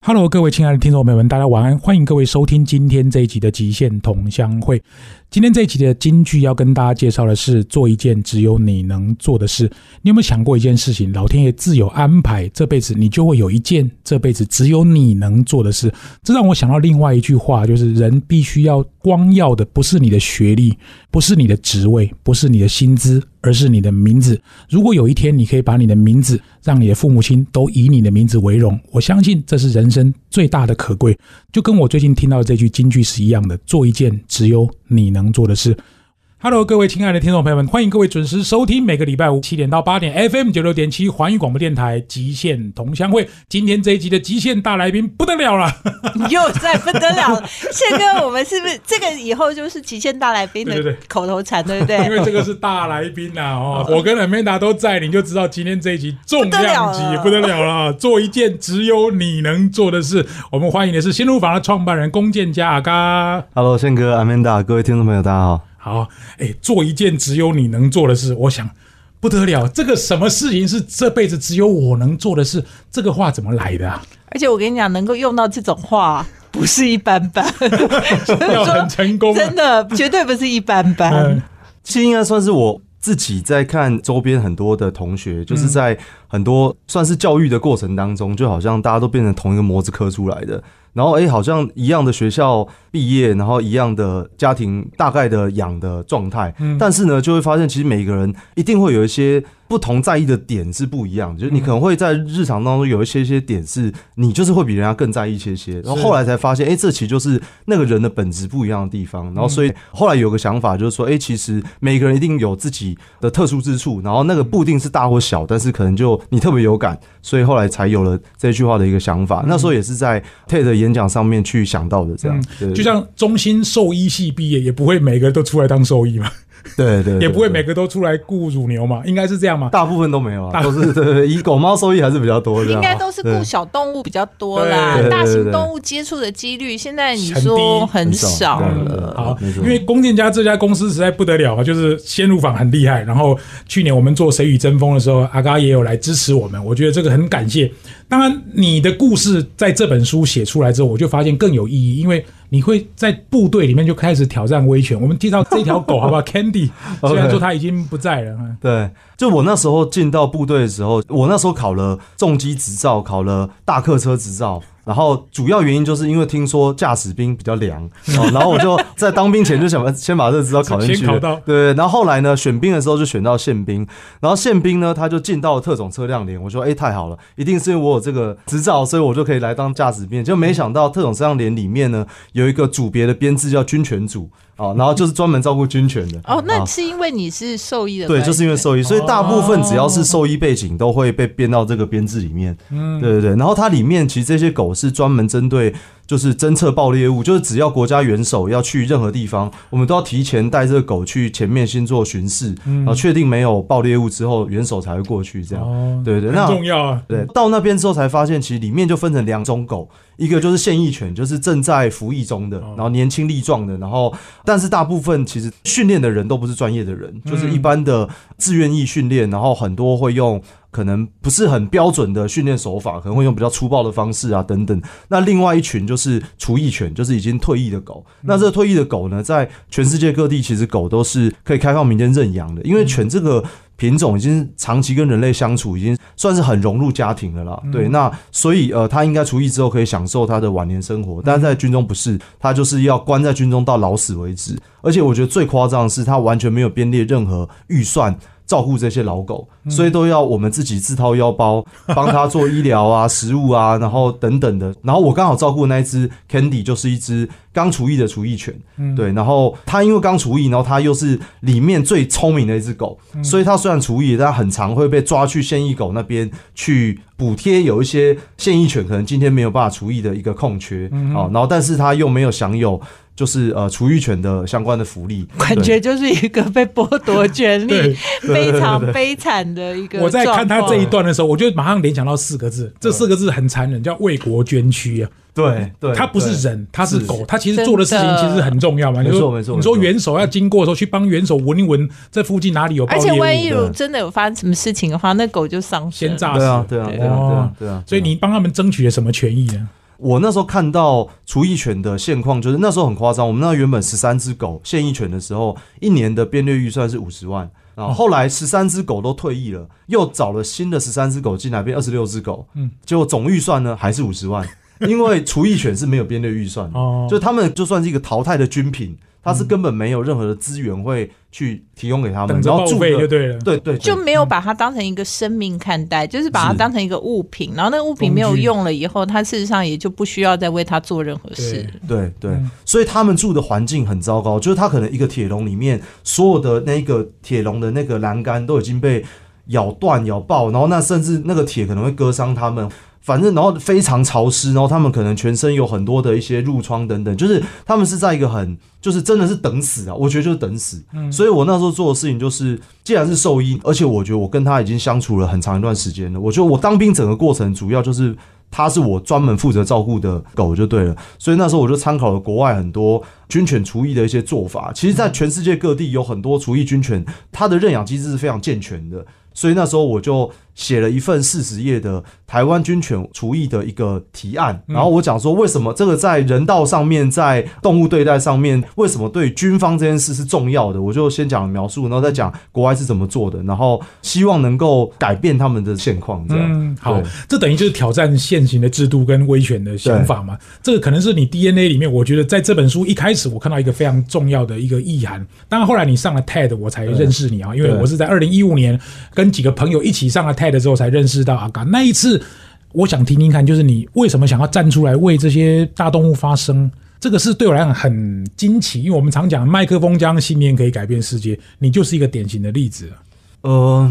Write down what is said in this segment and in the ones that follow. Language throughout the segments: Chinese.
Hello，各位亲爱的听众朋友们，大家晚安！欢迎各位收听今天这一集的《极限同乡会》。今天这一集的金句要跟大家介绍的是：做一件只有你能做的事。你有没有想过一件事情？老天爷自有安排，这辈子你就会有一件这辈子只有你能做的事。这让我想到另外一句话，就是人必须要光耀的不是你的学历，不是你的职位，不是你的薪资，而是你的名字。如果有一天你可以把你的名字，让你的父母亲都以你的名字为荣，我相信这是人生最大的可贵。就跟我最近听到的这句金句是一样的，做一件只有你能做的事。Hello，各位亲爱的听众朋友们，欢迎各位准时收听每个礼拜五七点到八点 FM 九六点七环宇广播电台《极限同乡会》。今天这一集的极限大来宾不得了了，又在不得了！宪哥，我们是不是这个以后就是极限大来宾的口头禅，对不对？因为这个是大来宾呐、哦，我跟 Amanda 都在，你就知道今天这一集重量级不不得了了啊！做一件只有你能做的事。我们欢迎的是新路房的创办人龚建家阿嘎。Hello，宪哥、阿曼达，各位听众朋友，大家好。好，哎，做一件只有你能做的事，我想不得了。这个什么事情是这辈子只有我能做的事？这个话怎么来的啊？而且我跟你讲，能够用到这种话，不是一般般，就是要很成功啊真的绝对不是一般般嗯。其实应该算是我自己在看周边很多的同学，就是在很多算是教育的过程当中，就好像大家都变成同一个模子刻出来的。然后，哎、好像一样的学校毕业，然后一样的家庭大概的养的状态，但是呢，就会发现其实每个人一定会有一些不同在意的点是不一样的，就是你可能会在日常当中有一些些点是你就是会比人家更在意一些些，然后后来才发现，哎、这其实就是那个人的本质不一样的地方。然后，所以后来有个想法就是说，哎、其实每个人一定有自己的特殊之处，然后那个不一定是大或小，但是可能就你特别有感，所以后来才有了这句话的一个想法。那时候也是在 TED 演讲上面去想到的，这样，对就像中心兽医系毕业，也不会每个人都出来当兽医嘛，对对，对也不会每个都出来雇乳牛嘛，应该是这样嘛？大部分都没有大啊，都是对对对，以狗猫收益还是比较多的啊，应该都是雇小动物比较多啦大型动物接触的几率现在你很说很少了。好，没错因为弓箭家这家公司实在不得了啊，就是先入坊很厉害。然后去年我们做《谁与争锋》的时候，阿嘎也有来支持我们，我觉得这个很感谢。当然，你的故事在这本书写出来之后，我就发现更有意义，因为你会在部队里面就开始挑战威权。我们介绍这条狗好不好？Candy，虽然说它已经不在了，嗯对，就我那时候进到部队的时候，我那时候考了重机执照，考了大客车执照。然后主要原因就是因为听说驾驶兵比较凉，哦，然后我就在当兵前就想 先把这个执照考进去先考到了。对，然后后来呢，选兵的时候就选到宪兵，然后宪兵呢他就进到了特种车辆连，我说哎太好了，一定是因为我有这个执照，所以我就可以来当驾驶兵。就没想到特种车辆连里面呢有一个组别的编制叫军犬组，哦，然后就是专门照顾军犬的。哦，那啊是因为你是兽医的对，就是因为兽医，所以大部分只要是兽医背景都会被编到这个编制里面。嗯，对对对，然后它里面其实这些狗是专门针对就是侦测爆裂物，就是只要国家元首要去任何地方，我们都要提前带这个狗去前面先做巡视，然后确定没有爆裂物之后，元首才会过去这样。哦，对对，很那重要啊。对，到那边之后才发现，其实里面就分成两种狗，一个就是现役犬，就是正在服役中的，然后年轻力壮的，然后但是大部分其实训练的人都不是专业的人，就是一般的自愿役训练，然后很多会用。可能不是很标准的训练手法，可能会用比较粗暴的方式啊等等。那另外一群就是厨役犬，就是已经退役的狗。那这个退役的狗呢，在全世界各地其实狗都是可以开放民间认养的，因为犬这个品种已经长期跟人类相处，已经算是很融入家庭了啦。对，那所以呃，它应该除役之后可以享受它的晚年生活，但是在军中不是，它就是要关在军中到老死为止。而且我觉得最夸张的是，它完全没有编列任何预算。照顾这些老狗，所以都要我们自己自掏腰包 帮它做医疗啊、食物啊，然后等等的。然后我刚好照顾那一只 Candy 就是一只刚厨艺的厨艺犬，对。然后它因为刚厨艺，然后它又是里面最聪明的一只狗，所以它虽然厨艺，但很常会被抓去现役狗那边去补贴有一些现役犬可能今天没有办法厨艺的一个空缺，好，然后但是它又没有享有。就是呃，除育权的相关的福利，感觉就是一个被剥夺权利 非常悲惨的一个。我在看他这一，段的时候，我就马上联想到四个字，这四个字很残忍，叫为国捐躯啊。对对，它不是人，他是是狗，他其实做的事情其实很重要嘛。没错你说没错你说元首要经过的时候，去帮元首闻一闻这附近哪里有而且万一业务，如真的有发生什么事情的话，那狗就丧生先。炸死。对啊对啊对啊对哦啊对啊，所以你帮他们争取了什么权益呢？我那时候看到厨艺犬的现况，就是那时候很夸张。我们那原本十三只狗现役犬的时候，一年的编列预算是五十万，然后后来十三只狗都退役了，又找了新的十三只狗进来，变二十六只狗，嗯，结果总预算呢还是五十万，因为厨艺犬是没有编列预算的，哦，就他们就算是一个淘汰的军品，它是根本没有任何的资源会去提供给他们，然后住的就对了。对对对就没有把它当成一个生命看待，就是把它当成一个物品，然后那个物品没有用了以后，他事实上也就不需要再为他做任何事。对对，嗯所以他们住的环境很糟糕，就是他可能一个铁笼里面所有的那个铁笼的那个栏杆都已经被咬断、咬爆，然后那甚至那个铁可能会割伤他们。反正然后非常潮湿，然后他们可能全身有很多的一些褥疮等等，就是他们是在一个很就是真的是等死啊，我觉得就是等死。嗯所以我那时候做的事情就是，既然是兽医，而且我觉得我跟他已经相处了很长一段时间了，我觉得我当兵整个过程主要就是他是我专门负责照顾的狗就对了。所以那时候我就参考了国外很多军犬厨艺的一些做法。其实，在全世界各地有很多厨艺军犬，它的认养机制是非常健全的。所以那时候我就写了一份四十页的台湾军犬厨艺的一个提案，嗯然后我讲说为什么这个在人道上面，在动物对待上面，为什么对军方这件事是重要的，我就先讲描述，然后再讲国外是怎么做的，然后希望能够改变他们的现况，这样。嗯，好，这等于就是挑战现行的制度跟威权的想法嘛。这个可能是你 DNA 里面，我觉得在这本书一开始我看到一个非常重要的一个意涵。当然后来你上了 TED，我才认识你啊，因为我是在二零一五年跟几个朋友一起上了 TED 之后才认识到阿嘎。那一次，我想听听看，就是你为什么想要站出来为这些大动物发声？这个是对我来讲很惊奇，因为我们常讲麦克风将信念可以改变世界，你就是一个典型的例子。呃，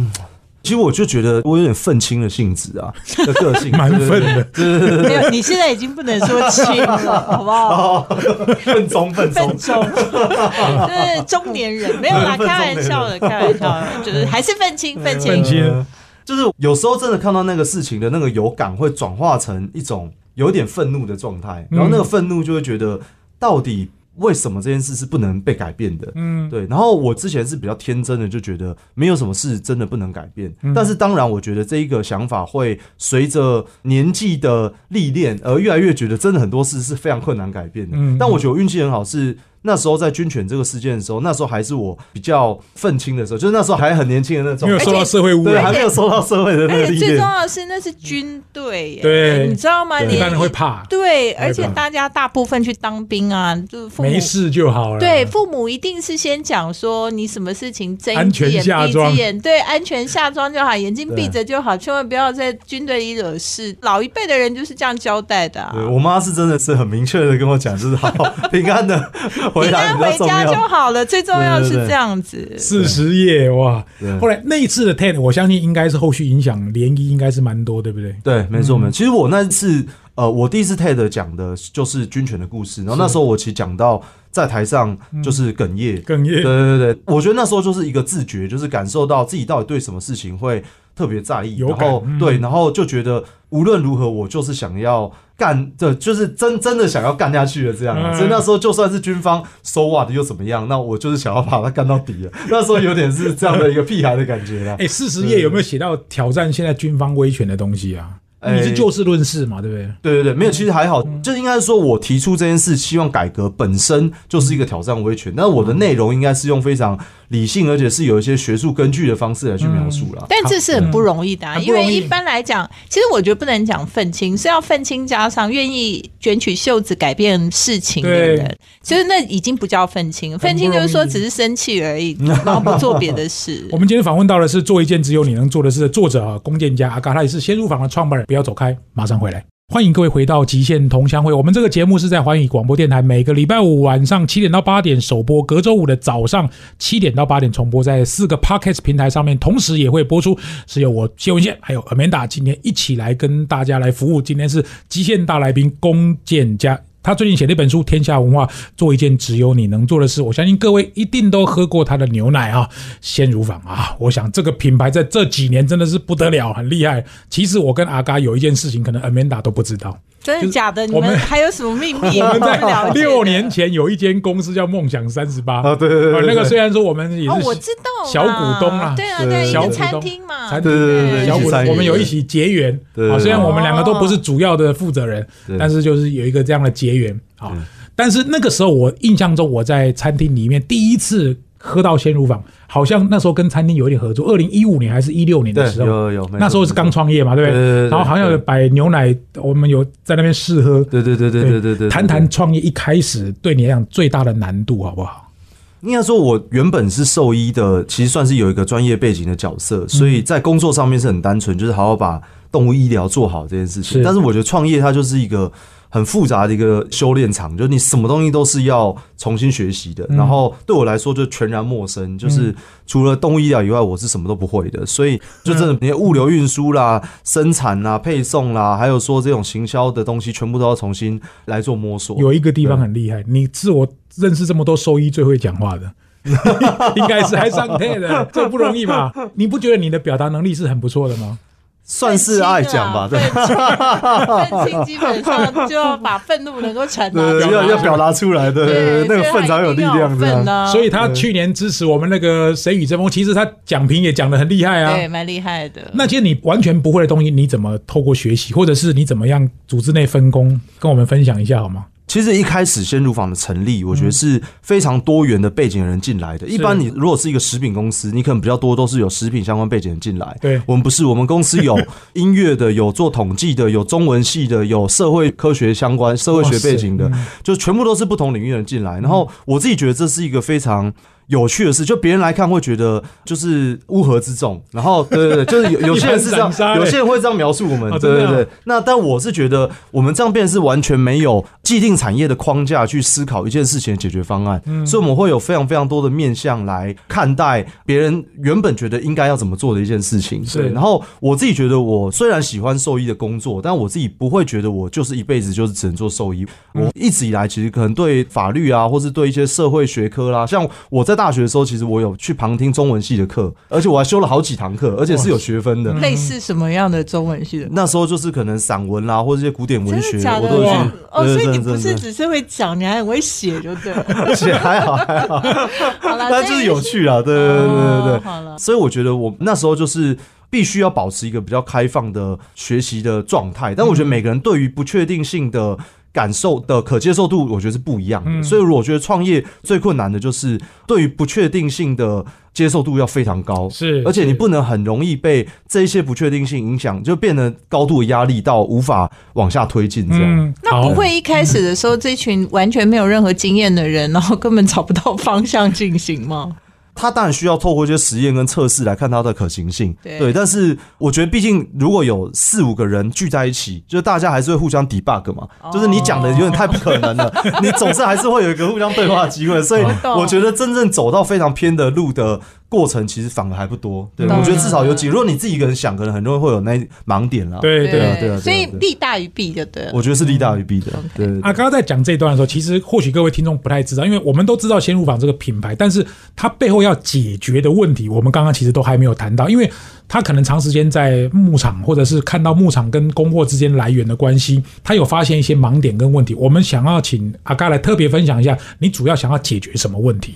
其实我就觉得我有点愤青的性质啊，的个性蛮愤的对对对对没有，你现在已经不能说轻了，好不好？对，愤中愤中就是中年人，没有啦，开玩笑的，开玩笑的，就是还是愤青，愤青愤。青呃就是有时候真的看到那个事情的那个有感，会转化成一种有点愤怒的状态，然后那个愤怒就会觉得，到底为什么这件事是不能被改变的？嗯，对，然后我之前是比较天真的，就觉得没有什么事真的不能改变。嗯但是当然，我觉得这一个想法会随着年纪的历练而越来越觉得，真的很多事是非常困难改变的。嗯但我觉得我运气很好，是那时候在军犬这个事件的时候，那时候还是我比较愤青的时候，就是那时候还很年轻的那种没有，受到社会污对，染还。没有受到社会的那而且最重。要的是，那是军队耶，对你知道吗？你一般人会怕，对，而且大家大部分去当兵啊，就是父母没事就好了。对，父母一定是先讲说你什么事情睁安全一只眼闭一下装只眼，对，安全下装就好，眼睛闭着就好，千万不要在军队里惹事。老一辈的人就是这样交代的、啊。对我妈是真的是很明确的跟我讲，就是 好平安的回平安来比较重回家就。好了，最重要是这样子。四十页哇！后来那一次的 TED，我相信应该是后续影响涟漪应该是蛮多，对不对？对，没错，嗯没错。其实我那次，呃，我第一次 TED 讲的就是军犬的故事，然后那时候我其实讲到在台上就是哽咽，哽咽对对对，我觉得那时候就是一个自觉，就是感受到自己到底对什么事情会特别在意，然后对，然后就觉得无论如何，我就是想要干，对，就是真真的想要干下去的这样啊。嗯所以那时候就算是军方 so what 又怎么样，那我就是想要把它干到底了。那时候有点是这样的一个屁孩的感觉了。哎，四十页有没有写到挑战现在军方威权的东西啊？你是哎就事论事嘛，对不对？对对对，没有，其实还好，就应该是说我提出这件事，希望改革本身就是一个挑战威权，但是我的内容应该是用非常理性，而且是有一些学术根据的方式来去描述啦。但这是很不容易的、啊，因为一般来讲，其实我觉得不能讲愤青，是要愤青加上愿意卷起袖子改变事情的人，其实那已经不叫愤青，愤青就是说只是生气而已，然后不做别的事 我。们今天访问到的是做一件只有你能做的事的作者啊，弓箭家阿嘎，他也是先入坊的创办人。不要走开，马上回来。欢迎各位回到极限同乡会。我们这个节目是在环宇广播电台，每个礼拜五晚上七点到八点首播，隔周五的早上七点到八点重播，在四个 podcast 平台上面，同时也会播出。是由我谢文宪还有 Amanda 今天一起来跟大家来服务。今天是极限大来宾龚建家。他最近写了一本书《天下文化做一件只有你能做的事》，我相信各位一定都喝过他的牛奶啊，鲜乳坊啊。我想这个品牌在这几年真的是不得了，很厉害。其实我跟阿嘎有一件事情，可能 Amanda 都不知道。真的假的？你我们们还有什么秘密？我们在六年前有一间公司叫梦想三十八啊，对对对对，那个虽然说我们也是，我是知道小股东啊对啊，对小，餐厅嘛，对对对对小股我们有一起结缘啊。虽然我们两个都不是主要的负责人，但是就是有一个这样的结缘啊。但是那个时候我印象中，我在餐厅里面第一次喝到鲜乳坊，好像那时候跟餐厅有一点合作。二零一五年还是一六年的时候，有有，那时候是刚创业嘛，对不对然后好像有摆牛奶，我们有在那边试喝。对对对对对对对，谈谈创业一开始对你来讲最大的难度好不好？应该说，我原本是兽医的，其实算是有一个专业背景的角色，所以在工作上面是很单纯，就是好好把动物医疗做好这件事情。但是我觉得创业它就是一个很复杂的一个修炼场，就是你什么东西都是要重新学习的。嗯然后对我来说就全然陌生，就是除了动物医疗以外，我是什么都不会的。所以就真的，你的物流运输啦、生产啦、配送啦，还有说这种行销的东西，全部都要重新来做摸索。有一个地方很厉害，你是我认识这么多兽医最会讲话的，应该是还上配的，这不容易吧？你不觉得你的表达能力是很不错的吗？算是爱讲吧，对。愤青基本上就要把愤怒能够传达，出来，要要表达出来，对对对，那个愤才有力量，的，所以他去年支持我们那个谁与争锋，其实他讲评也讲的很厉害啊对，啊。蛮厉害的。那其实你完全不会的东西，你怎么透过学习，或者是你怎么样组织内分工，跟我们分享一下好吗？其实一开始鲜乳坊的成立，我觉得是非常多元的背景的人进来的。一般你如果是一个食品公司，你可能比较多都是有食品相关背景人进来。对我们不是，我们公司有 音乐的，有做统计的，有中文系的，有社会科学相关、社会学背景的，就全部都是不同领域的人进来。然后我自己觉得这是一个非常。有趣的事，就别人来看会觉得就是乌合之众，然后 对对对，就是有 有些人是这样有些人会这样描述我们，对对对。那但我是觉得我们这样变是完全没有既定产业的框架去思考一件事情的解决方案，嗯所以我们会有非常非常多的面向来看待别人原本觉得应该要怎么做的一件事情。是对然后我自己觉得，我虽然喜欢兽医的工作，但我自己不会觉得我就是一辈子就是只能做兽医。嗯我一直以来其实可能对法律啊，或是对一些社会学科啦，像我在大学的时候，其实我有去旁听中文系的课，而且我还修了好几堂课，而且是有学分的。类似什么样的中文系的？那时候就是可能散文啦，或者一些古典文学，的的？我都有去。哦，所以你不是只是会讲，你还很会写，就对了。而且还好还好，好了，但就是有趣啊，对对对对对哦对。好了，所以我觉得我那时候就是必须要保持一个比较开放的学习的状态，但我觉得每个人对于不确定性的。感受的可接受度，我觉得是不一样的。嗯所以我觉得创业最困难的就是对于不确定性的接受度要非常高，是而且你不能很容易被这一些不确定性影响，就变得高度的压力到无法往下推进这样。嗯，那不会一开始的时候，这群完全没有任何经验的人，然后根本找不到方向进行吗？它当然需要透过一些实验跟测试来看它的可行性，对。但是我觉得，毕竟如果有四五个人聚在一起，就是大家还是会互相 debug 嘛，哦。就是你讲的有点太不可能了，你总是还是会有一个互相对话的机会，所以我觉得真正走到非常偏的路的过程，其实反而还不多。对，懂我觉得至少有几，如果你自己一个人想，可能很多人会有那盲点啦。，对对对啊对啊所以利大于弊就对了。我觉得是利大于弊的。对啊，刚刚在讲这一段的时候，其实或许各位听众不太知道，因为我们都知道鲜乳坊这个品牌，但是它背后要解决的问题，我们刚刚其实都还没有谈到，因为它可能长时间在牧场，或者是看到牧场跟供货之间来源的关系，它有发现一些盲点跟问题。我们想要请阿嘎来特别分享一下，你主要想要解决什么问题？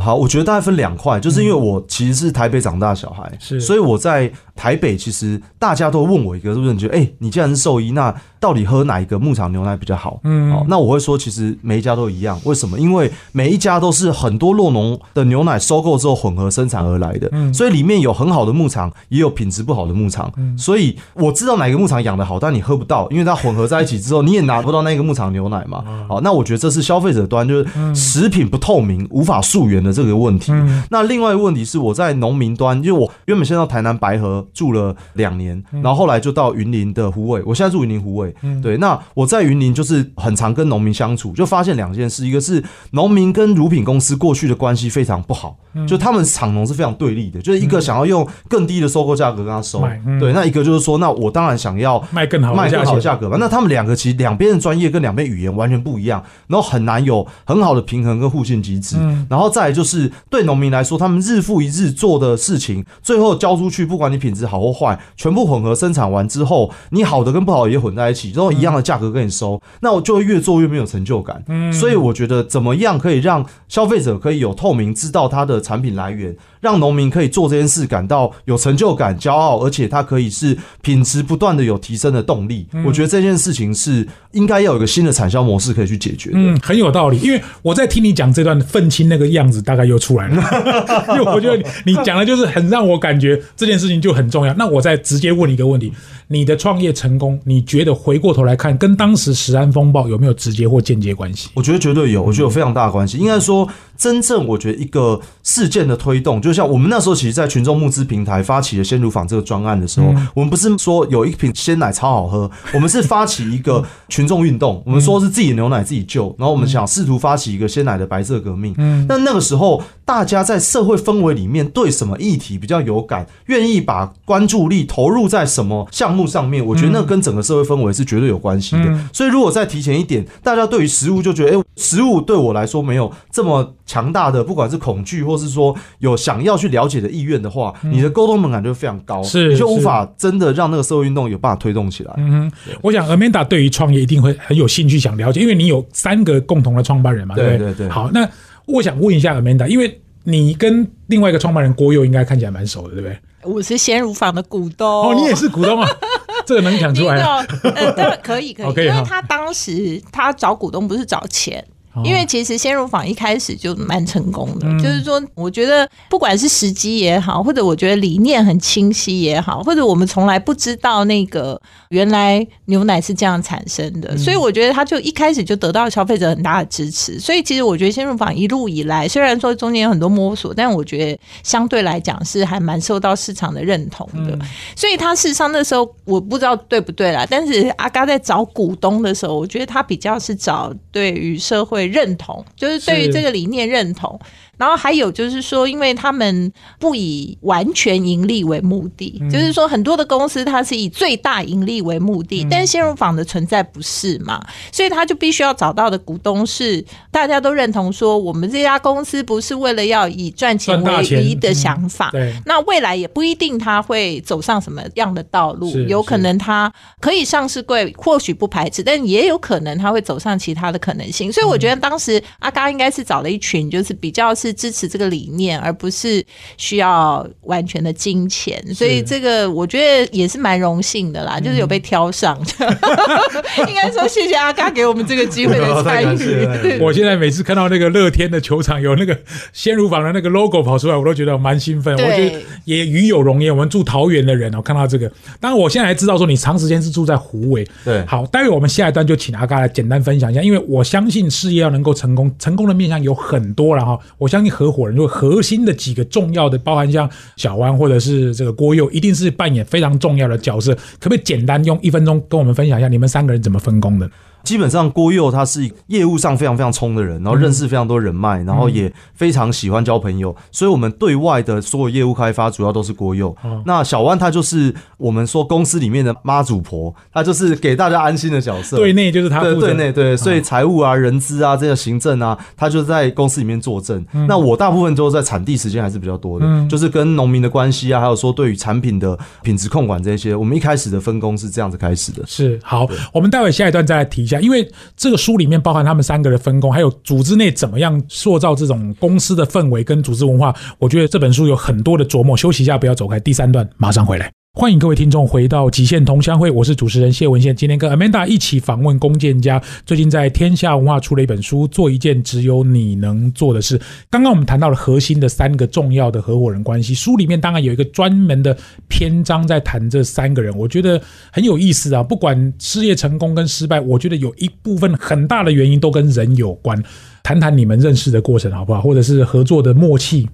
好，我觉得大概分两块，就是因为我其实是台北长大的小孩，是。所以我在台北其实大家都问我一个问题，觉得哎、你既然是兽医，那到底喝哪一个牧场牛奶比较好？嗯好，那我会说，其实每一家都一样，为什么？因为每一家都是很多洛农的牛奶收购之后混合生产而来的，嗯所以里面有很好的牧场，也有品质不好的牧场，所以我知道哪个牧场养的好，但你喝不到，因为它混合在一起之后，你也拿不到那个牧场牛奶嘛。好，那我觉得这是消费者端就是食品不透明、无法溯源的这个问题。嗯那另外一个问题是，我在农民端，因为我原本先到台南白河住了两年，然后后来就到云林的湖尾，我现在住云林湖尾。会。对，那我在云林就是很常跟农民相处，就发现两件事，一个是农民跟乳品公司过去的关系非常不好，就他们厂农是非常对立的，就是一个想要用更低的收购价格跟他收，对，那一个就是说，那我当然想要卖更好卖更好的价格嘛。那他们两个其实两边的专业跟两边语言完全不一样，然后很难有很好的平衡跟互信机制。然后再就是对农民来说，他们日复一日做的事情，最后交出去，不管你品质好或坏，全部混合生产完之后，你好的跟不好的也混在一起，然后一样的价格跟你收，那我就会越做越没有成就感。所以我觉得怎么样可以让消费者可以有透明，知道它的产品来源。让农民可以做这件事感到有成就感、骄傲，而且它可以是品质不断的有提升的动力。我觉得这件事情是应该要有一个新的产销模式可以去解决的。嗯，很有道理。因为我在听你讲这段愤青那个样子，大概又出来了。因为我觉得你讲的就是很让我感觉这件事情就很重要。那我再直接问你一个问题：你的创业成功，你觉得回过头来看，跟当时食安风暴有没有直接或间接关系？我觉得绝对有，我觉得有非常大的关系。应该说，真正我觉得一个事件的推动就。就像我们那时候，其实，在群众募资平台发起了鲜乳坊这个专案的时候，我们不是说有一瓶鲜奶超好喝，我们是发起一个 群众运动，我们说是自己牛奶自己救，然后我们想试图发起一个鲜奶的白色革命。嗯，那那个时候，大家在社会氛围里面对什么议题比较有感，愿意把关注力投入在什么项目上面，我觉得那跟整个社会氛围是绝对有关系的。所以，如果再提前一点，大家对于食物就觉得，哎，食物对我来说没有这么强大的，不管是恐惧，或是说有想。要去了解的意愿的话，你的沟通门槛就非常高，是你就无法真的让那个社会运动有办法推动起来。嗯，我想 Amanda 对于创业一定会很有兴趣，想了解，因为你有三个共同的创办人嘛，对对对。好，那我想问一下 Amanda，因为你跟另外一个创办人郭佑应该看起来蛮熟的，对不对？我是鲜乳坊的股东哦，你也是股东啊？这个能讲出来？呃，可以 可以，因为他当时他找股东不是找钱。因为其实鲜乳坊一开始就蛮成功的，就是说，我觉得不管是时机也好，或者我觉得理念很清晰也好，或者我们从来不知道那个原来牛奶是这样产生的，所以我觉得他就一开始就得到消费者很大的支持。所以其实我觉得鲜乳坊一路以来，虽然说中间有很多摸索，但我觉得相对来讲是还蛮受到市场的认同的。所以他事实上那时候我不知道对不对啦，但是阿嘎在找股东的时候，我觉得他比较是找对于社会。认同，就是对于这个理念认同。然后还有就是说，因为他们不以完全盈利为目的，就是说很多的公司它是以最大盈利为目的，但是鲜乳坊的存在不是嘛，所以他就必须要找到的股东是大家都认同说，我们这家公司不是为了要以赚钱为一的想法。那未来也不一定他会走上什么样的道路，有可能他可以上市贵，或许不排斥，但也有可能他会走上其他的可能性。所以我觉得当时阿嘎应该是找了一群就是比较是。支持这个理念，而不是需要完全的金钱，所以这个我觉得也是蛮荣幸的啦，就是有被挑上。应该说谢谢阿嘎给我们这个机会的 参与。我现在每次看到那个乐天的球场有那个鲜乳坊的那个 logo 跑出来，我都觉得蛮兴奋。我觉得也与有荣焉。我们住桃园的人哦，看到这个，当然我现在还知道说你长时间是住在湖尾。对，好，待会我们下一段就请阿嘎来简单分享一下，因为我相信事业要能够成功，成功的面向有很多了哈。我相信。合伙人就核心的几个重要的，包含像小湾或者是这个郭佑，一定是扮演非常重要的角色。特别简单用一分钟跟我们分享一下你们三个人怎么分工的？基本上，郭佑他是业务上非常非常冲的人，然后认识非常多人脉，然后也非常喜欢交朋友，所以我们对外的所有业务开发主要都是郭佑。那小万他就是我们说公司里面的妈祖婆，他就是给大家安心的角色。对内就是他，对内对，所以财务啊、人资啊、这个行政啊，他就在公司里面坐镇。那我大部分都在产地时间还是比较多的，就是跟农民的关系啊，还有说对于产品的品质控管这些，我们一开始的分工是这样子开始的。是好，我们待会下一段再来提。因为这个书里面包含他们三个的分工，还有组织内怎么样塑造这种公司的氛围跟组织文化，我觉得这本书有很多的琢磨。休息一下，不要走开，第三段马上回来。欢迎各位听众回到极限同乡会，我是主持人谢文宪。今天跟 Amanda 一起访问龚建家，最近在天下文化出了一本书，做一件只有你能做的事。刚刚我们谈到了核心的三个重要的合伙人关系，书里面当然有一个专门的篇章在谈这三个人，我觉得很有意思啊。不管事业成功跟失败，我觉得有一部分很大的原因都跟人有关。谈谈你们认识的过程好不好，或者是合作的默契。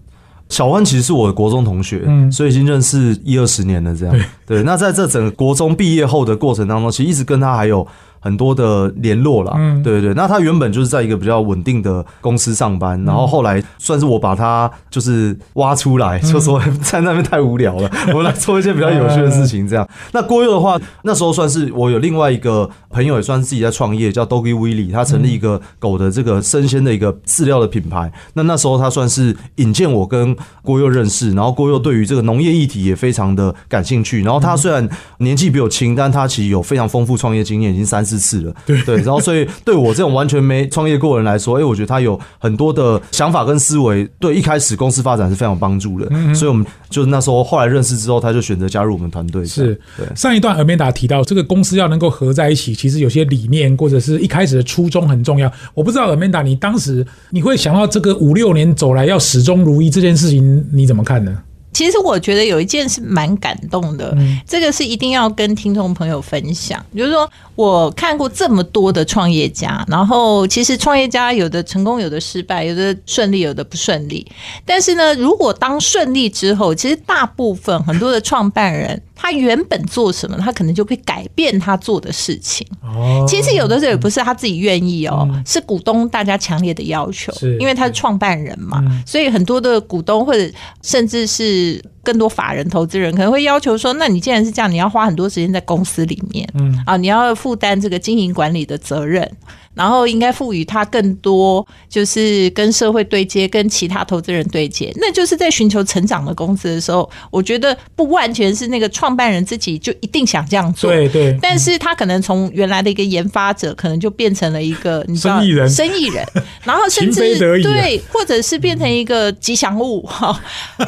小欢其实是我的国中同学，嗯，所以已经认识一二十年了，这样。对，那在这整个国中毕业后的过程当中，其实一直跟他还有。很多的联络啦，嗯，对对对，那他原本就是在一个比较稳定的公司上班，然后后来算是我把他就是挖出来，就说 在那边太无聊了，我来做一些比较有趣的事情。这样，那郭佑的话，那时候算是我有另外一个朋友，也算是自己在创业，叫 Doggy Willy，他成立一个狗的这个生鲜的一个饲料的品牌。那那时候他算是引荐我跟郭佑认识，然后郭佑对于这个农业议题也非常的感兴趣。然后他虽然年纪比我轻，但他其实有非常丰富创业经验，已经三四。次了，对对，然后所以对我这种完全没创业过的人来说，哎，我觉得他有很多的想法跟思维，对一开始公司发展是非常有帮助的。所以我们就是那时候后来认识之后，他就选择加入我们团队。是，对。上一段尔梅达提到，这个公司要能够合在一起，其实有些理念或者是一开始的初衷很重要。我不知道尔梅达，你当时你会想到这个五六年走来要始终如一这件事情，你怎么看呢？其实我觉得有一件是蛮感动的，这个是一定要跟听众朋友分享。就是说我看过这么多的创业家，然后其实创业家有的成功，有的失败，有的顺利，有的不顺利。但是呢，如果当顺利之后，其实大部分很多的创办人。他原本做什么，他可能就会改变他做的事情。哦，其实有的时候也不是他自己愿意哦，是股东大家强烈的要求。因为他是创办人嘛，所以很多的股东或者甚至是更多法人投资人可能会要求说：，那你既然是这样，你要花很多时间在公司里面，嗯啊，你要负担这个经营管理的责任。然后应该赋予他更多，就是跟社会对接，跟其他投资人对接。那就是在寻求成长的公司的时候，我觉得不完全是那个创办人自己就一定想这样做。对对。但是他可能从原来的一个研发者，可能就变成了一个生意人，生意人，然后甚至对，或者是变成一个吉祥物 哈，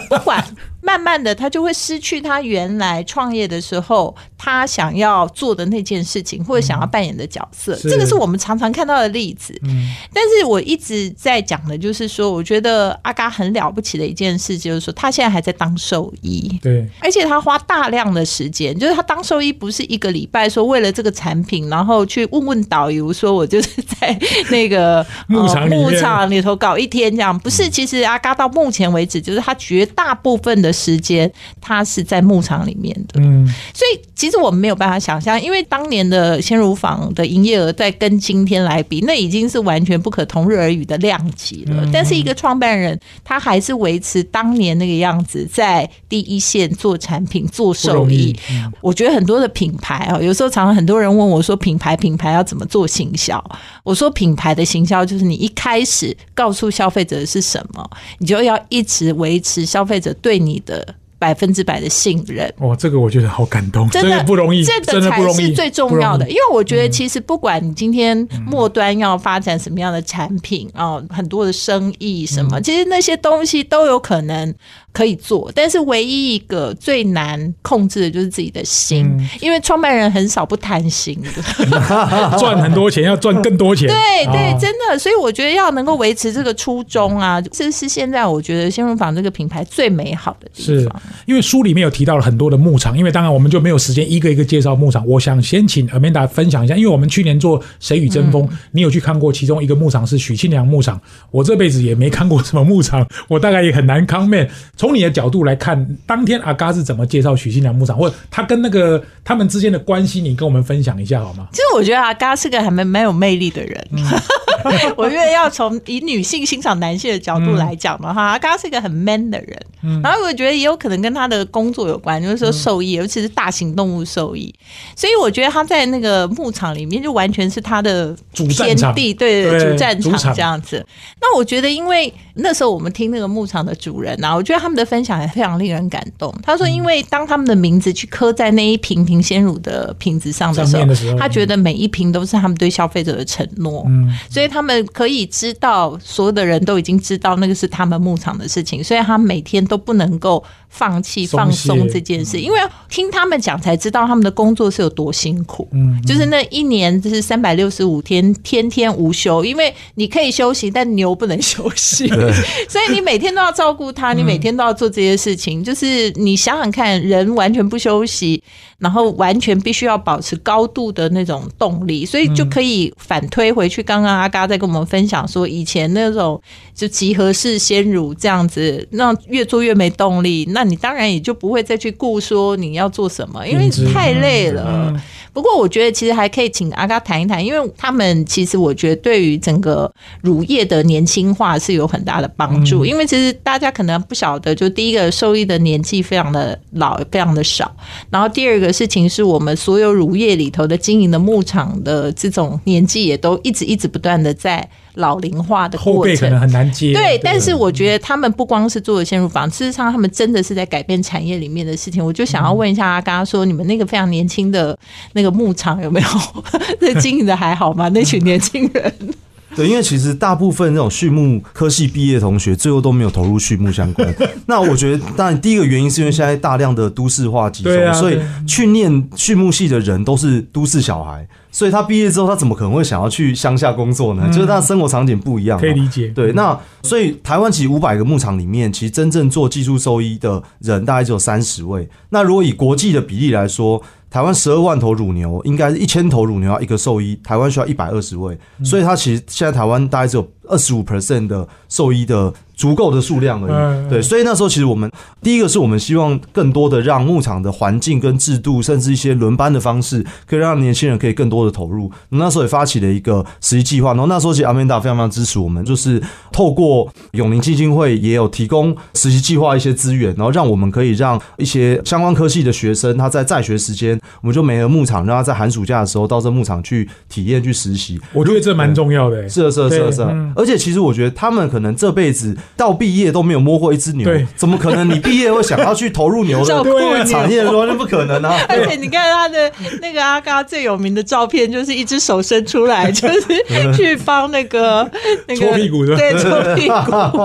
不管。慢慢的，他就会失去他原来创业的时候他想要做的那件事情，或者想要扮演的角色。这个是我们常常看到的例子。嗯，但是我一直在讲的，就是说，我觉得阿嘎很了不起的一件事，就是说他现在还在当兽医。对，而且他花大量的时间，就是他当兽医不是一个礼拜，说为了这个产品，然后去问问导游，说我就是在那个 牧场牧场里头搞一天这样。不是，其实阿嘎到目前为止，就是他绝大部分的。的时间，他是在牧场里面的，嗯，所以其实我们没有办法想象，因为当年的鲜乳坊的营业额在跟今天来比，那已经是完全不可同日而语的量级了。但是一个创办人，他还是维持当年那个样子，在第一线做产品、做手艺。我觉得很多的品牌啊，有时候常常很多人问我说，品牌品牌要怎么做行销？我说品牌的行销就是你一开始告诉消费者是什么，你就要一直维持消费者对你。的百分之百的信任，哇，这个我觉得好感动，真的不容易，这个才是最重要的。因为我觉得，其实不管你今天末端要发展什么样的产品啊，很多的生意什么，其实那些东西都有可能。可以做，但是唯一一个最难控制的就是自己的心，因为创办人很少不贪心的，赚很多钱要赚更多钱，对对，真的，所以我觉得要能够维持这个初衷啊，这是现在我觉得鲜乳坊这个品牌最美好的地方。因为书里面有提到了很多的牧场，因为当然我们就没有时间一个一个介绍牧场，我想先请 Amanda 分享一下，因为我们去年做谁与争锋，你有去看过其中一个牧场是许庆良牧场，我这辈子也没看过什么牧场，我大概也很难 comment 从。你的角度来看，当天阿嘎是怎么介绍许清良牧场，或者他跟那个他们之间的关系，你跟我们分享一下好吗？其实我觉得阿嘎是个还蛮蛮有魅力的人。我觉得要从以女性欣赏男性的角度来讲的话，阿嘎是一个很 man 的人。然后我觉得也有可能跟他的工作有关，就是说兽医，尤其是大型动物兽医。所以我觉得他在那个牧场里面就完全是他的天地，对主战场这样子。那我觉得，因为那时候我们听那个牧场的主人啊，我觉得他们的分享也非常令人感动。他说，因为当他们的名字去刻在那一瓶瓶鲜乳的瓶子上的时候，他觉得每一瓶都是他们对消费者的承诺。嗯，所以他们可以知道，所有的人都已经知道那个是他们牧场的事情，所以他每天。都不能够放放弃放松这件事，因为听他们讲才知道他们的工作是有多辛苦。嗯，就是那一年就是三百六十五天，天天无休，因为你可以休息，但牛不能休息，所以你每天都要照顾它，你每天都要做这些事情。就是你想想看，人完全不休息。然后完全必须要保持高度的那种动力，所以就可以反推回去。刚刚阿嘎在跟我们分享说，以前那种就集合式鲜乳这样子，那越做越没动力，那你当然也就不会再去顾说你要做什么，因为太累了。不过我觉得其实还可以请阿嘎谈一谈，因为他们其实我觉得对于整个乳业的年轻化是有很大的帮助。因为其实大家可能不晓得，就第一个受益的年纪非常的老，非常的少。然后第二个事情是我们所有乳业里头的经营的牧场的这种年纪也都一直一直不断的在。老龄化的过程可能很难接，对，但是我觉得他们不光是做了先入房，事实上他们真的是在改变产业里面的事情。我就想要问一下阿刚说，你们那个非常年轻的那个牧场有没有 那经营的还好吗？那群年轻人？对，因为其实大部分那种畜牧科系毕业同学，最后都没有投入畜牧相关。那我觉得，当然第一个原因是因为现在大量的都市化集中，所以去念畜牧系的人都是都市小孩。所以他毕业之后，他怎么可能会想要去乡下工作呢？就是他的生活场景不一样，可以理解。对，那所以台湾其实五百个牧场里面，其实真正做技术兽医的人大概只有三十位。那如果以国际的比例来说，台湾十二万头乳牛，应该是一千头乳牛要一个兽医，台湾需要一百二十位。所以它其实现在台湾大概只有二十五 percent 的兽医的。足够的数量而已，对，所以那时候其实我们第一个是我们希望更多的让牧场的环境跟制度，甚至一些轮班的方式，可以让年轻人可以更多的投入。那时候也发起了一个实习计划，然后那时候其实阿曼达非常非常支持我们，就是透过永宁基金会也有提供实习计划一些资源，然后让我们可以让一些相关科系的学生他在在学时间，我们就没了牧场，让他在寒暑假的时候到这牧场去体验去实习。我觉得这蛮重要的，是是是是，而且其实我觉得他们可能这辈子。到毕业都没有摸过一只牛，怎么可能？你毕业会想要去投入牛的产业？完全不可能啊！而且你看他的那个阿嘎最有名的照片，就是一只手伸出来，就是 去帮那个那个搓屁股的，对，搓屁股。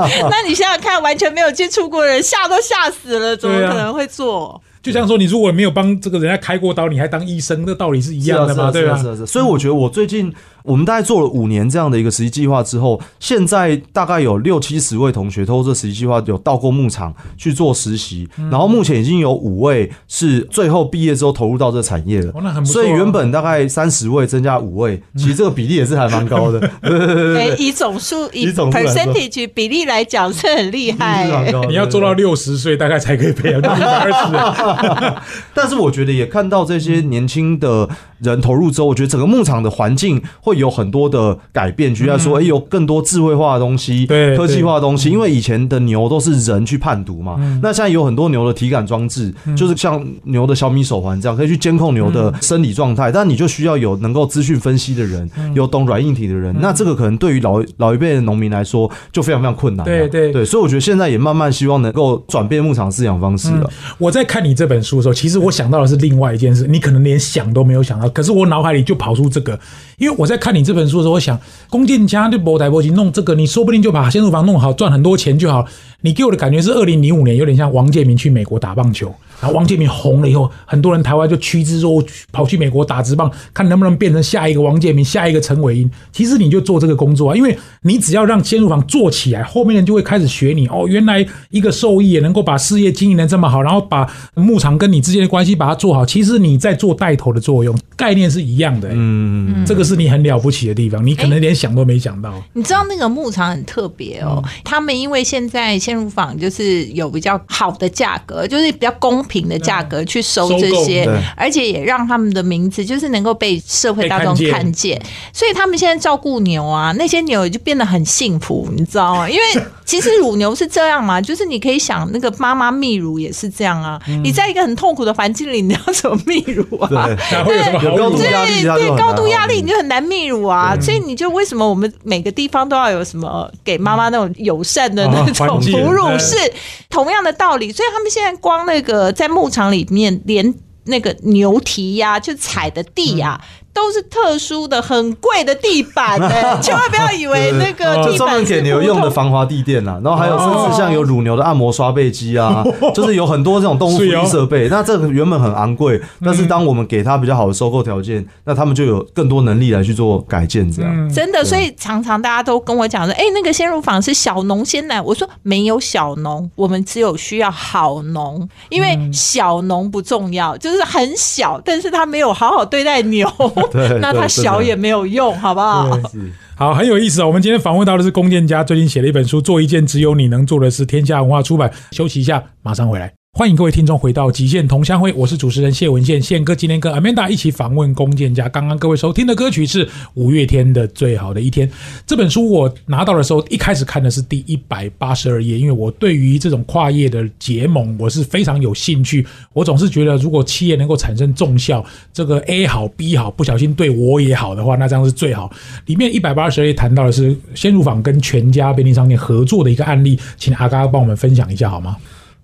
那你想想看，完全没有接触过人，吓都吓死了，怎么可能会做？就像说，你如果没有帮这个人家开过刀，你还当医生，那道理是一样的嘛？对吧？所以我觉得我最近。我们大概做了五年这样的一个实习计划之后，现在大概有六七十位同学通过这实习计划有到过牧场去做实习，然后目前已经有五位是最后毕业之后投入到这产业了。所以原本大概三十位增加五位，其实 这个比例也是还蛮高的。以总数以 percentage 比例来讲是很厉害。你要做到六十岁大概才可以培养到二十。但是我觉得也看到这些年轻的人投入之后，我觉得整个牧场的环境会。有很多的改变，就像说，哎，有更多智慧化的东西，对科技化的东西。因为以前的牛都是人去判读嘛，那现在有很多牛的体感装置，就是像牛的小米手环这样，可以去监控牛的生理状态。但你就需要有能够资讯分析的人，有懂软硬体的人。那这个可能对于老老一辈的农民来说，就非常非常困难。对对对，所以我觉得现在也慢慢希望能够转变牧场饲养方式了。我在看你这本书的时候，其实我想到的是另外一件事，你可能连想都没有想到，可是我脑海里就跑出这个，因为我在。看你这本书的时候，我想弓箭枪就博台博行弄这个，你说不定就把先入房弄好，赚很多钱就好。你给我的感觉是二零零五年，有点像王建民去美国打棒球，然后王建民红了以后，很多人台湾就趋之若跑去美国打直棒，看能不能变成下一个王建民，下一个陈伟英。其实你就做这个工作啊，因为你只要让先入房做起来，后面人就会开始学你哦。原来一个兽医也能够把事业经营的这么好，然后把牧场跟你之间的关系把它做好。其实你在做带头的作用，概念是一样的。嗯，这个是你很了不起的地方，你可能连想都没想到。你知道那个牧场很特别哦，他们因为现在鲜乳坊就是有比较好的价格，就是比较公平的价格去收这些，而且也让他们的名字就是能够被社会大众看见。所以他们现在照顾牛啊，那些牛就变得很幸福，你知道吗？因为其实乳牛是这样嘛，就是你可以想，那个妈妈泌乳也是这样啊。你在一个很痛苦的环境里，你要怎么泌乳啊？对，高度压力，对高度压力你就很难泌乳啊。所以你就为什么我们每个地方都要有什么给妈妈那种友善的那种？哺乳是同样的道理，所以他们现在光那个在牧场里面，连那个牛蹄呀，就踩的地呀。都是特殊的、很贵的地板呢，千万不要以为那个地板是给牛用的防滑地垫啦。然后还有甚至像有乳牛的按摩刷背机啊，就是有很多这种动物福利设备。那这个原本很昂贵，但是当我们给它比较好的收购条件，那他们就有更多能力来去做改建，这样真的。所以常常大家都跟我讲说，哎，那个鲜乳坊是小农鲜奶。我说没有小农，我们只有需要好农，因为小农不重要，就是很小，但是他没有好好对待牛。那他小也没有用，好不好？好，很有意思啊！我们今天访问到的是龚建家，最近写了一本书，做一件只有你能做的事。天下文化出版。休息一下，马上回来。欢迎各位听众回到《极限同乡会》，我是主持人谢文宪，宪哥今天跟 Amanda 一起访问龚建家。刚刚各位收听的歌曲是五月天的《最好的一天》。这本书我拿到的时候，一开始看的是第一百八十二页，因为我对于这种跨业的结盟，我是非常有兴趣。我总是觉得，如果企业能够产生重效，这个 A 好 B 好，不小心对我也好的话，那这样是最好。里面一百八十二页谈到的是鲜乳坊跟全家便利商店合作的一个案例，请阿嘎帮我们分享一下好吗？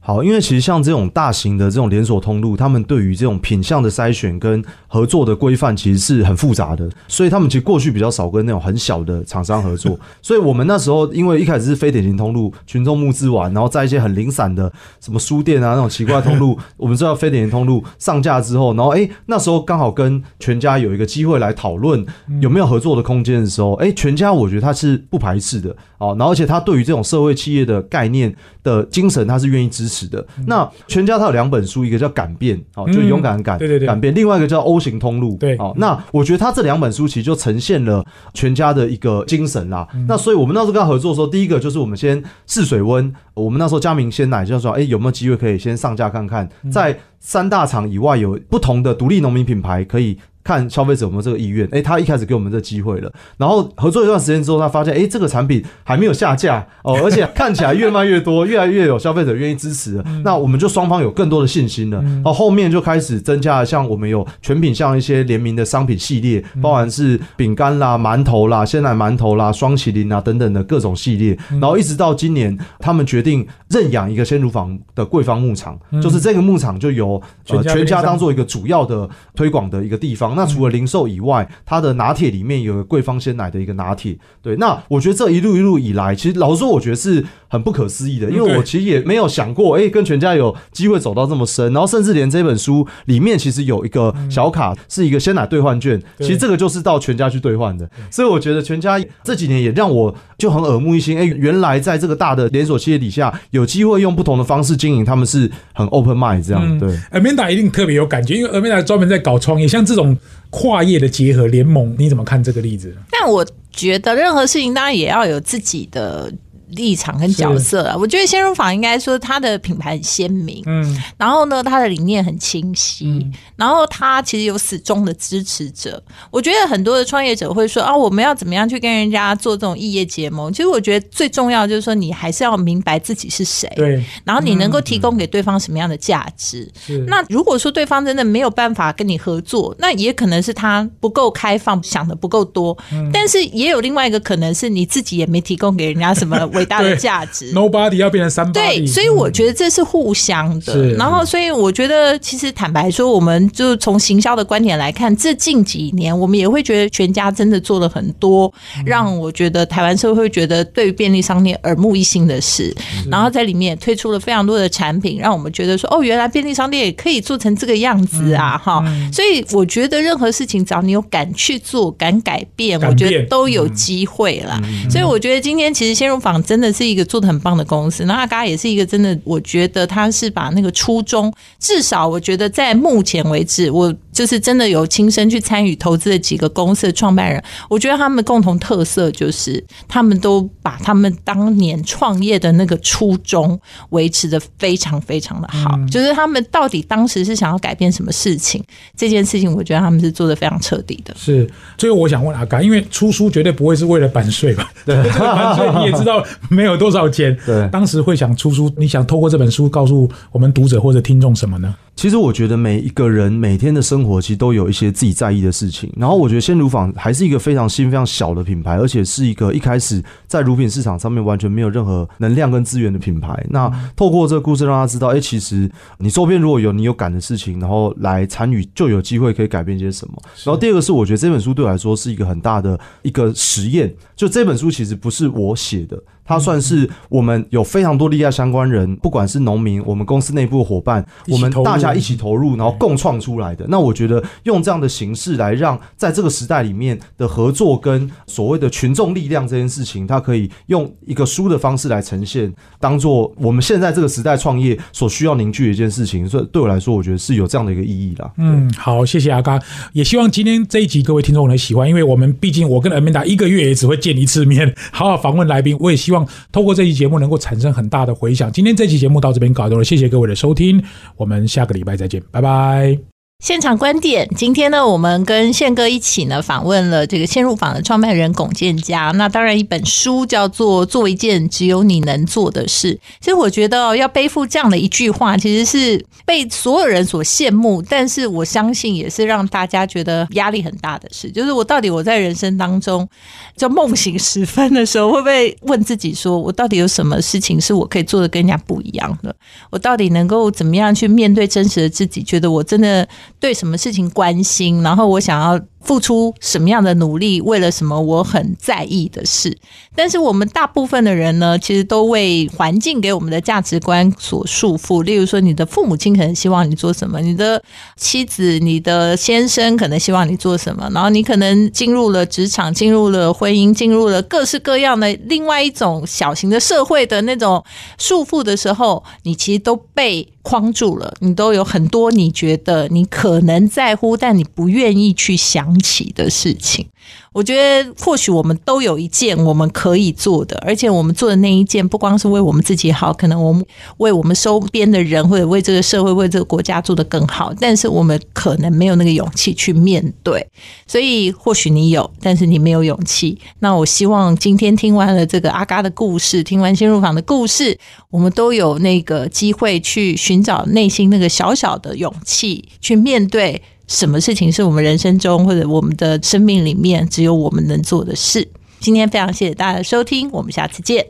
好，因为其实像这种大型的这种连锁通路，他们对于这种品相的筛选跟合作的规范，其实是很复杂的，所以他们其实过去比较少跟那种很小的厂商合作。所以我们那时候，因为一开始是非典型通路，群众募资完，然后在一些很零散的什么书店啊那种奇怪通路，我们知道非典型通路上架之后，然后哎，那时候刚好跟全家有一个机会来讨论有没有合作的空间的时候，哎，全家我觉得他是不排斥的哦，然后而且他对于这种社会企业的概念的精神，他是愿意支持。的。那全家他有两本书，一个叫《改变》，哦，就勇敢改，对对对，改变；另外一个叫《O 型通路》，对，哦，那我觉得他这两本书其实就呈现了全家的一个精神啦。那所以我们那时候跟他合作的时候，第一个就是我们先试水温，我们那时候佳明鲜奶就说，哎，有没有机会可以先上架看看，在三大厂以外有不同的独立农民品牌可以。看消费者有没有这个意愿，哎，他一开始给我们这机会了，然后合作一段时间之后，他发现，哎，这个产品还没有下架哦，而且看起来越卖越多，越来越有消费者愿意支持，那我们就双方有更多的信心了。然，后面就开始增加了，像我们有全品像一些联名的商品系列，包含是饼干啦、馒头啦、鲜奶馒头啦、双麒麟啊等等的各种系列，然后一直到今年，他们决定认养一个鲜乳坊的桂芳牧场，就是这个牧场就由呃全家当做一个主要的推广的一个地方。那除了零售以外，它的拿铁里面有个桂芳鲜奶的一个拿铁。对，那我觉得这一路一路以来，其实老实说，我觉得是很不可思议的，因为我其实也没有想过，哎，跟全家有机会走到这么深。然后甚至连这本书里面其实有一个小卡，是一个鲜奶兑换券，其实这个就是到全家去兑换的。所以我觉得全家这几年也让我就很耳目一新，哎，原来在这个大的连锁企业底下，有机会用不同的方式经营，他们是很 open mind 这样。对，Amanda 一定特别有感觉，因为 Amanda 专门在搞创业，像这种。跨业的结合联盟，你怎么看这个例子？但我觉得任何事情当然也要有自己的。立场跟角色啊，我觉得鲜乳坊应该说它的品牌很鲜明，嗯，然后呢，它的理念很清晰，然后它其实有始终的支持者。我觉得很多的创业者会说啊，我们要怎么样去跟人家做这种异业结盟？其实我觉得最重要就是说，你还是要明白自己是谁，对，然后你能够提供给对方什么样的价值。那如果说对方真的没有办法跟你合作，那也可能是他不够开放，想的不够多。但是也有另外一个可能是你自己也没提供给人家什么。伟大的价值，Nobody 要变成三对，所以我觉得这是互相的。然后，所以我觉得其实坦白说，我们就从行销的观点来看，这近几年我们也会觉得全家真的做了很多，让我觉得台湾社会觉得对便利商店耳目一新的事。然后在里面也推出了非常多的产品，让我们觉得说，哦，原来便利商店也可以做成这个样子啊！哈，所以我觉得任何事情只要你有敢去做、敢改变，我觉得都有机会了。所以我觉得今天其实鲜乳坊。真的是一个做的很棒的公司，那阿嘎也是一个真的，我觉得他是把那个初衷，至少我觉得在目前为止，我。就是真的有亲身去参与投资的几个公司的创办人，我觉得他们共同特色就是他们都把他们当年创业的那个初衷维持的非常非常的好。就是他们到底当时是想要改变什么事情，这件事情我觉得他们是做的非常彻底的。是，最后我想问阿嘎，因为出书绝对不会是为了版税吧？对，版税你也知道没有多少钱。对，当时会想出书，你想透过这本书告诉我们读者或者听众什么呢？其实我觉得每一个人每天的生活其实都有一些自己在意的事情。然后我觉得鲜乳坊还是一个非常新、非常小的品牌，而且是一个一开始在乳品市场上面完全没有任何能量跟资源的品牌。那透过这个故事让他知道，哎，其实你周边如果有你有感的事情，然后来参与，就有机会可以改变些什么。然后第二个是，我觉得这本书对我来说是一个很大的一个实验。就这本书其实不是我写的。它算是我们有非常多利害相关人，不管是农民，我们公司内部的伙伴，我们大家一起投入，然后共创出来的。那我觉得用这样的形式来让在这个时代里面的合作跟所谓的群众力量这件事情，它可以用一个书的方式来呈现，当做我们现在这个时代创业所需要凝聚的一件事情。所以对我来说，我觉得是有这样的一个意义啦。嗯，好，谢谢阿刚，也希望今天这一集各位听众能喜欢，因为我们毕竟我跟 Amanda 一个月也只会见一次面，好好访问来宾，我也希望。通过这期节目能够产生很大的回响。今天这期节目到这边搞定了，谢谢各位的收听，我们下个礼拜再见，拜拜。现场观点，今天呢，我们跟宪哥一起呢访问了这个陷入坊的创办人龚建家。那当然，一本书叫做《做一件只有你能做的事》。其实我觉得要背负这样的一句话，其实是被所有人所羡慕，但是我相信也是让大家觉得压力很大的事。就是我到底我在人生当中，就梦醒时分的时候，会不会问自己说，我到底有什么事情是我可以做的跟人家不一样的？我到底能够怎么样去面对真实的自己？觉得我真的。对什么事情关心，然后我想要。付出什么样的努力，为了什么我很在意的事？但是我们大部分的人呢，其实都为环境给我们的价值观所束缚。例如说，你的父母亲可能希望你做什么，你的妻子、你的先生可能希望你做什么，然后你可能进入了职场、进入了婚姻、进入了各式各样的另外一种小型的社会的那种束缚的时候，你其实都被框住了。你都有很多你觉得你可能在乎，但你不愿意去想。起的事情。我觉得或许我们都有一件我们可以做的，而且我们做的那一件不光是为我们自己好，可能我们为我们周边的人或者为这个社会、为这个国家做得更好。但是我们可能没有那个勇气去面对，所以或许你有，但是你没有勇气。那我希望今天听完了这个阿嘎的故事，听完新入坊的故事，我们都有那个机会去寻找内心那个小小的勇气，去面对什么事情是我们人生中或者我们的生命里面。只有我们能做的事。今天非常谢谢大家的收听，我们下次见。